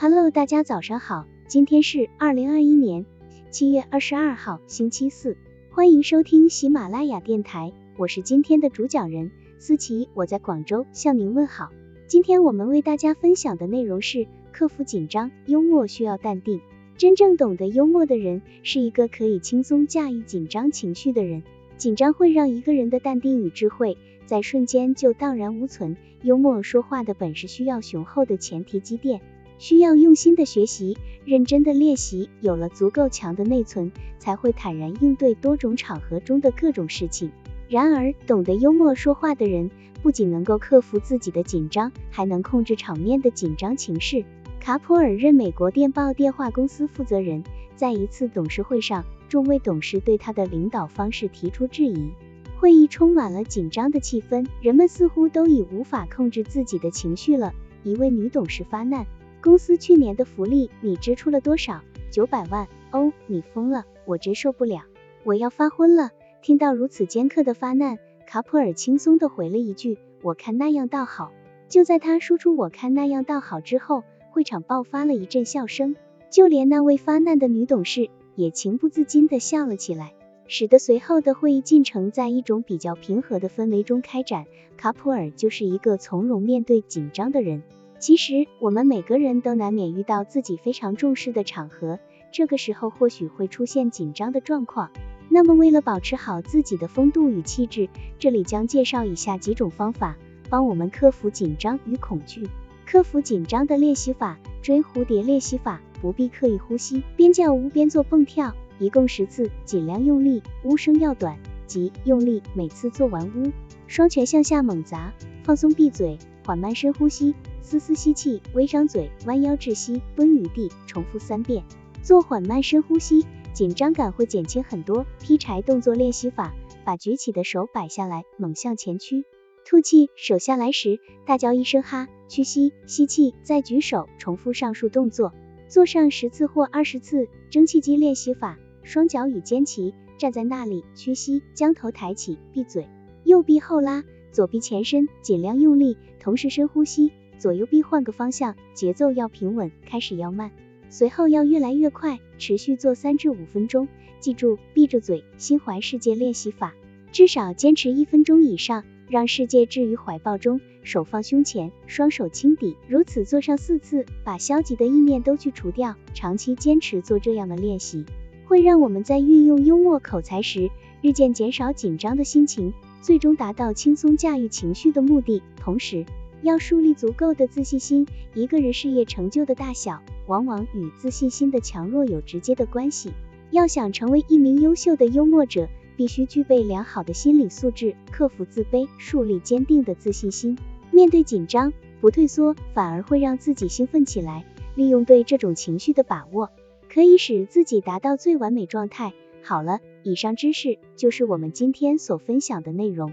Hello，大家早上好，今天是二零二一年七月二十二号，星期四，欢迎收听喜马拉雅电台，我是今天的主讲人思琪，我在广州向您问好。今天我们为大家分享的内容是克服紧张，幽默需要淡定。真正懂得幽默的人，是一个可以轻松驾驭紧张情绪的人。紧张会让一个人的淡定与智慧在瞬间就荡然无存。幽默说话的本事需要雄厚的前提积淀。需要用心的学习，认真的练习，有了足够强的内存，才会坦然应对多种场合中的各种事情。然而，懂得幽默说话的人，不仅能够克服自己的紧张，还能控制场面的紧张情势。卡普尔任美国电报电话公司负责人，在一次董事会上，众位董事对他的领导方式提出质疑，会议充满了紧张的气氛，人们似乎都已无法控制自己的情绪了。一位女董事发难。公司去年的福利你支出了多少？九百万哦，你疯了，我真受不了，我要发昏了。听到如此尖刻的发难，卡普尔轻松的回了一句，我看那样倒好。就在他说出我看那样倒好之后，会场爆发了一阵笑声，就连那位发难的女董事也情不自禁的笑了起来，使得随后的会议进程在一种比较平和的氛围中开展。卡普尔就是一个从容面对紧张的人。其实，我们每个人都难免遇到自己非常重视的场合，这个时候或许会出现紧张的状况。那么，为了保持好自己的风度与气质，这里将介绍以下几种方法，帮我们克服紧张与恐惧。克服紧张的练习法：追蝴蝶练习法，不必刻意呼吸，边叫呜边做蹦跳，一共十次，尽量用力，呜声要短，即用力，每次做完呜，双拳向下猛砸，放松闭嘴，缓慢深呼吸。丝丝吸气，微张嘴，弯腰窒息，蹲于地，重复三遍。做缓慢深呼吸，紧张感会减轻很多。劈柴动作练习法，把举起的手摆下来，猛向前屈。吐气，手下来时，大叫一声哈，屈膝，吸气，再举手，重复上述动作，做上十次或二十次。蒸汽机练习法，双脚与肩齐，站在那里，屈膝，将头抬起，闭嘴，右臂后拉，左臂前伸，尽量用力，同时深呼吸。左右臂换个方向，节奏要平稳，开始要慢，随后要越来越快，持续做三至五分钟。记住，闭着嘴，心怀世界练习法，至少坚持一分钟以上，让世界置于怀抱中，手放胸前，双手轻抵，如此做上四次，把消极的意念都去除掉。长期坚持做这样的练习，会让我们在运用幽默口才时，日渐减少紧张的心情，最终达到轻松驾驭情绪的目的。同时，要树立足够的自信心，一个人事业成就的大小，往往与自信心的强弱有直接的关系。要想成为一名优秀的幽默者，必须具备良好的心理素质，克服自卑，树立坚定的自信心。面对紧张，不退缩，反而会让自己兴奋起来。利用对这种情绪的把握，可以使自己达到最完美状态。好了，以上知识就是我们今天所分享的内容。